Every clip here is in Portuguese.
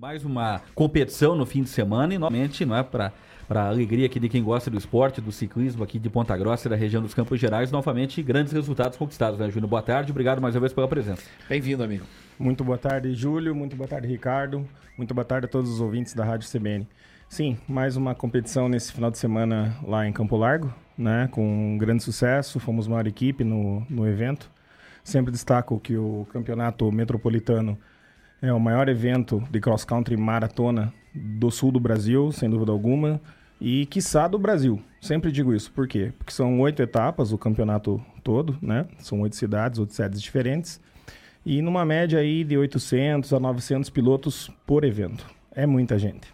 Mais uma competição no fim de semana e novamente, não é para para alegria aqui de quem gosta do esporte, do ciclismo aqui de Ponta Grossa e da região dos Campos Gerais, novamente grandes resultados conquistados, né, Júnior? Boa tarde, obrigado mais uma vez pela presença. Bem-vindo, amigo. Muito boa tarde, Júlio, muito boa tarde, Ricardo, muito boa tarde a todos os ouvintes da Rádio CBN. Sim, mais uma competição nesse final de semana lá em Campo Largo, né, com um grande sucesso, fomos maior equipe no, no evento. Sempre destaco que o campeonato metropolitano é o maior evento de cross country maratona do sul do Brasil, sem dúvida alguma, e quiçá do Brasil. Sempre digo isso. Por quê? Porque são oito etapas o campeonato todo, né? São oito cidades, oito sedes diferentes. E numa média aí de 800 a 900 pilotos por evento. É muita gente.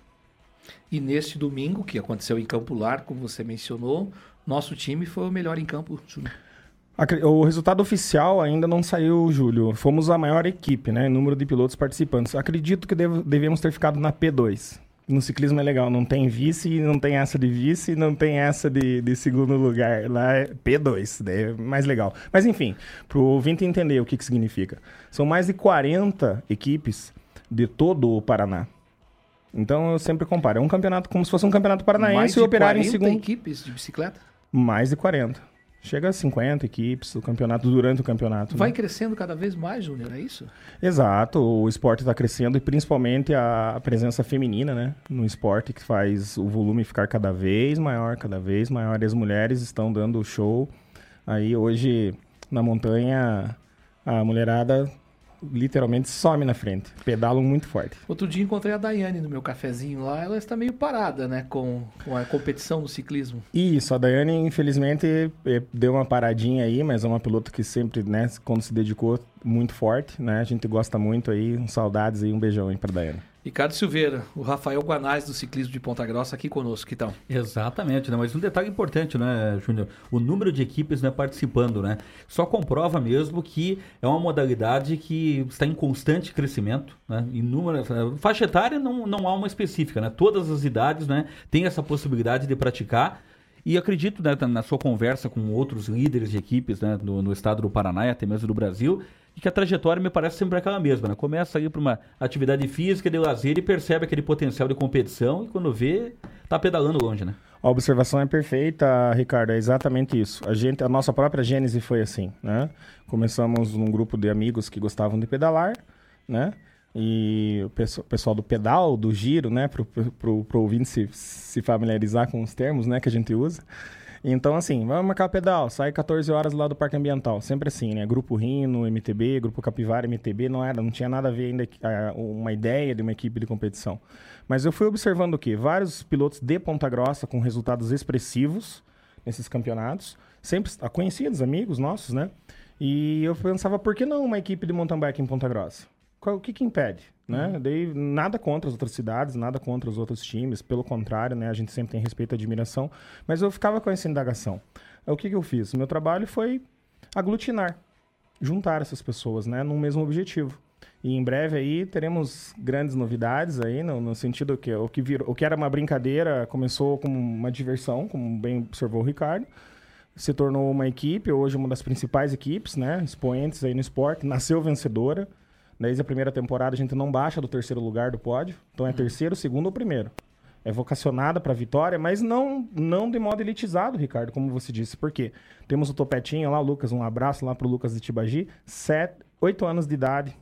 E neste domingo, que aconteceu em Campo Largo, como você mencionou, nosso time foi o melhor em campo, Júnior. O resultado oficial ainda não saiu, Júlio. Fomos a maior equipe, né? Número de pilotos participantes. Acredito que dev devemos ter ficado na P2. No ciclismo é legal, não tem vice, não tem essa de vice, não tem essa de, de segundo lugar. Lá é P2, é mais legal. Mas enfim, para o ouvinte entender o que, que significa. São mais de 40 equipes de todo o Paraná. Então eu sempre comparo. É um campeonato como se fosse um campeonato paranaense mais e operar em segundo. equipes de bicicleta? Mais de 40. Chega a 50 equipes, o campeonato durante o campeonato. Vai né? crescendo cada vez mais, Júnior, é isso? Exato, o esporte está crescendo e principalmente a presença feminina, né? No esporte que faz o volume ficar cada vez maior, cada vez maior. E as mulheres estão dando show. Aí hoje na montanha a mulherada literalmente some na frente. Pedalam muito forte. Outro dia encontrei a Daiane no meu cafezinho lá. Ela está meio parada, né? Com, com a competição no ciclismo. Isso, a Daiane, infelizmente, é, deu uma paradinha aí, mas é uma piloto que sempre, né, quando se dedicou muito forte, né? A gente gosta muito aí. Saudades aí, um beijão aí pra Daiane. Ricardo Silveira, o Rafael Guanais do ciclismo de Ponta Grossa aqui conosco, que tal? Exatamente, né? mas um detalhe importante, né, Júnior? O número de equipes né, participando, né? Só comprova mesmo que é uma modalidade que está em constante crescimento, né? Inúmeras, faixa etária não, não há uma específica, né? Todas as idades, né, têm essa possibilidade de praticar. E acredito, né, na sua conversa com outros líderes de equipes né, no, no estado do Paraná e até mesmo do Brasil, e que a trajetória me parece sempre aquela mesma, né? Começa aí para uma atividade física de lazer e percebe aquele potencial de competição e quando vê, tá pedalando longe, né? A observação é perfeita, Ricardo, é exatamente isso. A gente, a nossa própria gênese foi assim, né? Começamos num grupo de amigos que gostavam de pedalar, né? E o pessoal do pedal, do giro, né? Para o ouvinte se, se familiarizar com os termos, né? Que a gente usa. Então, assim, vamos marcar o pedal, sai 14 horas lá do Parque Ambiental. Sempre assim, né? Grupo Rino, MTB, Grupo Capivara, MTB, não era, não tinha nada a ver ainda uma ideia de uma equipe de competição. Mas eu fui observando o quê? Vários pilotos de Ponta Grossa com resultados expressivos nesses campeonatos, sempre conhecidos, amigos nossos, né? E eu pensava, por que não uma equipe de mountain bike em Ponta Grossa? O que que impede, né? Uhum. Daí nada contra as outras cidades, nada contra os outros times, pelo contrário, né? A gente sempre tem respeito e admiração, mas eu ficava com essa indagação. O que que eu fiz? O meu trabalho foi aglutinar, juntar essas pessoas, né, num mesmo objetivo. E em breve aí teremos grandes novidades aí, no, no sentido que o que, virou, o que era uma brincadeira começou como uma diversão, como bem observou o Ricardo, se tornou uma equipe, hoje uma das principais equipes, né, expoentes aí no esporte, nasceu vencedora, Desde a primeira temporada a gente não baixa do terceiro lugar do pódio. Então é uhum. terceiro, segundo ou primeiro. É vocacionada para vitória, mas não não de modo elitizado, Ricardo, como você disse. Por quê? Temos o Topetinho lá, o Lucas, um abraço lá pro Lucas de Tibagi. Sete, oito anos de idade,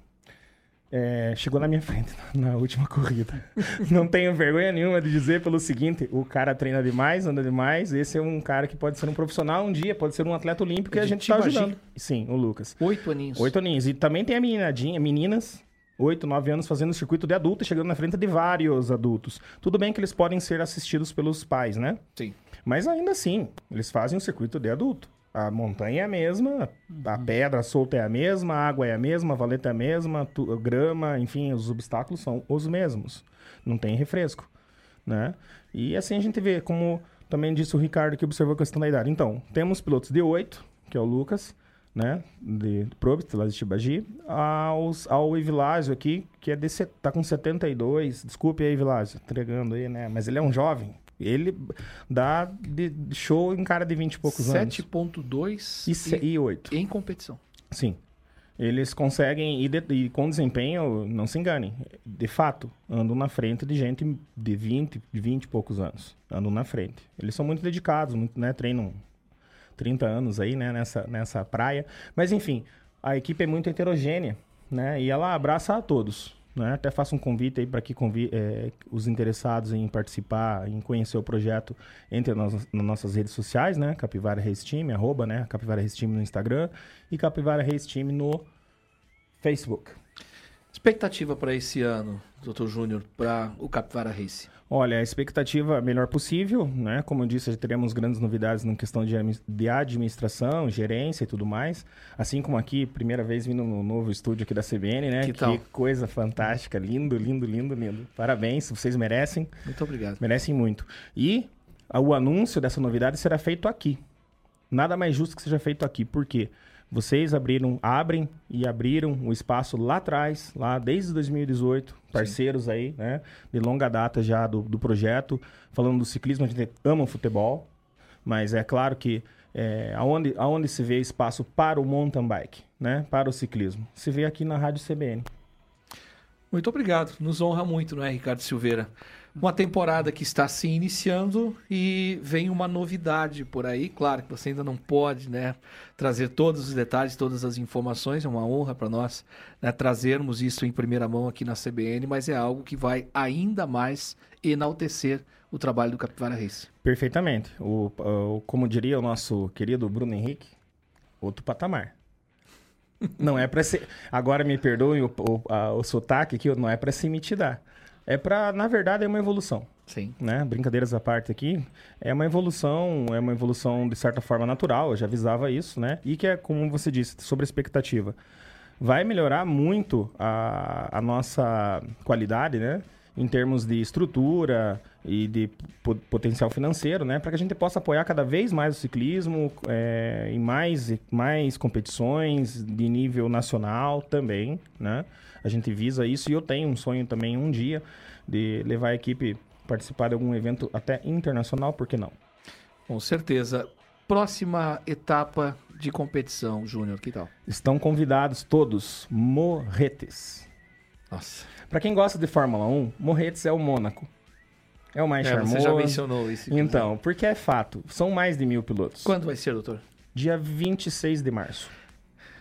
é, chegou na minha frente na última corrida. Não tenho vergonha nenhuma de dizer pelo seguinte: o cara treina demais, anda demais. Esse é um cara que pode ser um profissional um dia, pode ser um atleta olímpico e a gente está ajudando. Sim, o Lucas. Oito aninhos. Oito aninhos. E também tem a meninadinha, meninas, oito, nove anos fazendo circuito de adulto e chegando na frente de vários adultos. Tudo bem que eles podem ser assistidos pelos pais, né? Sim. Mas ainda assim, eles fazem o circuito de adulto. A montanha é a mesma, a uhum. pedra solta é a mesma, a água é a mesma, a valeta é a mesma, a grama, enfim, os obstáculos são os mesmos. Não tem refresco, né? E assim a gente vê, como também disse o Ricardo que observou a questão da idade. Então, temos pilotos de 8, que é o Lucas, né, de Probst, lá de Tibagi, aos, ao Evilásio aqui, que é de, tá com 72, desculpe aí, Evilásio, entregando aí, né, mas ele é um jovem, ele dá show em cara de 20 e poucos anos. 7.2 e, e 8. Em competição. Sim. eles conseguem, e, de, e, com desempenho, não se enganem, de fato, andam na frente de gente de 20, de 20 e poucos anos. Andam na frente. Eles são muito dedicados, muito, né, treinam 30 anos aí, né, nessa, nessa praia. Mas, enfim, a equipe é muito heterogênea, né, e ela abraça a todos. Né? Até faço um convite aí para que convi é, os interessados em participar, em conhecer o projeto, entre nas, nas nossas redes sociais, né? Capivara Race Team, arroba, né? Capivara Race Team no Instagram e Capivara Race Team no Facebook. Expectativa para esse ano, Dr. Júnior, para o Capivara Race? Olha, a expectativa melhor possível, né? Como eu disse, já teremos grandes novidades na questão de, de administração, gerência e tudo mais. Assim como aqui, primeira vez vindo no novo estúdio aqui da CBN, né? Que, que coisa fantástica, lindo, lindo, lindo, lindo. Parabéns, vocês merecem. Muito obrigado. Merecem muito. E o anúncio dessa novidade será feito aqui. Nada mais justo que seja feito aqui. Por quê? Porque vocês abriram, abrem e abriram o espaço lá atrás, lá desde 2018, parceiros Sim. aí, né? De longa data já do, do projeto. Falando do ciclismo, a gente ama o futebol, mas é claro que é, aonde, aonde se vê espaço para o mountain bike, né? Para o ciclismo? Se vê aqui na Rádio CBN. Muito obrigado. Nos honra muito, não é, Ricardo Silveira? Uma temporada que está se iniciando e vem uma novidade por aí. Claro que você ainda não pode né, trazer todos os detalhes, todas as informações. É uma honra para nós né, trazermos isso em primeira mão aqui na CBN, mas é algo que vai ainda mais enaltecer o trabalho do Capivara Race. Perfeitamente. O, o, como diria o nosso querido Bruno Henrique, outro patamar. Não é para ser. Agora me perdoe o, o, a, o sotaque aqui, não é para se dar é para, na verdade, é uma evolução. Sim. Né? Brincadeiras à parte aqui, é uma evolução, é uma evolução de certa forma natural, eu já avisava isso, né? E que é, como você disse, sobre expectativa. Vai melhorar muito a, a nossa qualidade, né? Em termos de estrutura e de potencial financeiro, né? Para que a gente possa apoiar cada vez mais o ciclismo é, em mais, mais competições de nível nacional também, né? A gente visa isso e eu tenho um sonho também um dia de levar a equipe participar de algum evento até internacional, por que não? Com certeza. Próxima etapa de competição, Júnior, que tal? Estão convidados todos, Morretes. Nossa. Para quem gosta de Fórmula 1, Morretes é o Mônaco. É o mais é, charmoso. Você já mencionou isso. Então, porque é fato. São mais de mil pilotos. Quando vai ser, doutor? Dia 26 de março.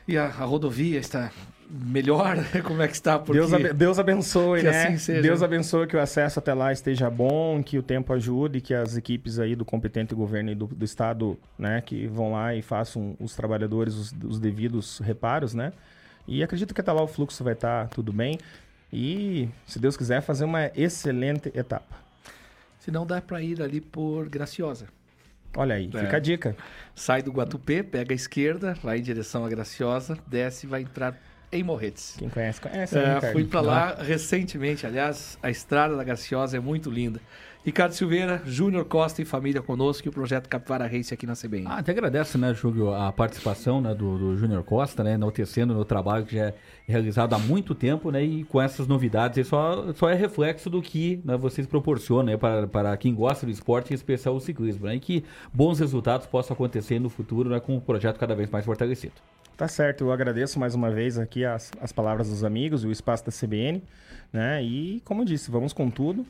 E a, a rodovia está melhor? Como é que está? Porque... Deus, Deus abençoe, que né? Assim seja. Deus abençoe que o acesso até lá esteja bom, que o tempo ajude, que as equipes aí do competente governo e do, do estado, né, que vão lá e façam os trabalhadores os, os devidos reparos, né? E acredito que até lá o fluxo vai estar tá tudo bem. E, se Deus quiser, fazer uma excelente etapa. Se não dá para ir ali por Graciosa. Olha aí, é. fica a dica. Sai do Guatupê, pega a esquerda, vai em direção à Graciosa, desce e vai entrar em Morretes. Quem conhece, conhece. É, fui para lá recentemente, aliás, a estrada da Graciosa é muito linda. Ricardo Silveira, Júnior Costa e família conosco e o projeto Capivara Race aqui na CBN. Ah, até agradeço, né, Júlio, a participação né, do, do Júnior Costa, né, enaltecendo o meu trabalho que já é realizado há muito tempo, né, e com essas novidades, só, só é reflexo do que né, vocês proporcionam né, para, para quem gosta do esporte, em especial o ciclismo, né, e que bons resultados possam acontecer no futuro né, com o projeto cada vez mais fortalecido. Tá certo, eu agradeço mais uma vez aqui as, as palavras dos amigos, o espaço da CBN, né? E como disse, vamos com tudo,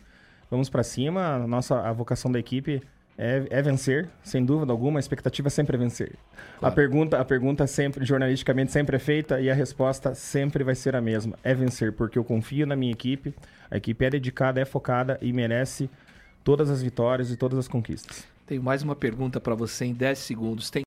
vamos para cima. A nossa a vocação da equipe é, é, vencer, sem dúvida alguma. A expectativa sempre é vencer. Claro. A pergunta, a pergunta sempre, jornalisticamente, sempre é feita e a resposta sempre vai ser a mesma: é vencer, porque eu confio na minha equipe. A equipe é dedicada, é focada e merece todas as vitórias e todas as conquistas. Tenho mais uma pergunta para você em 10 segundos. Tem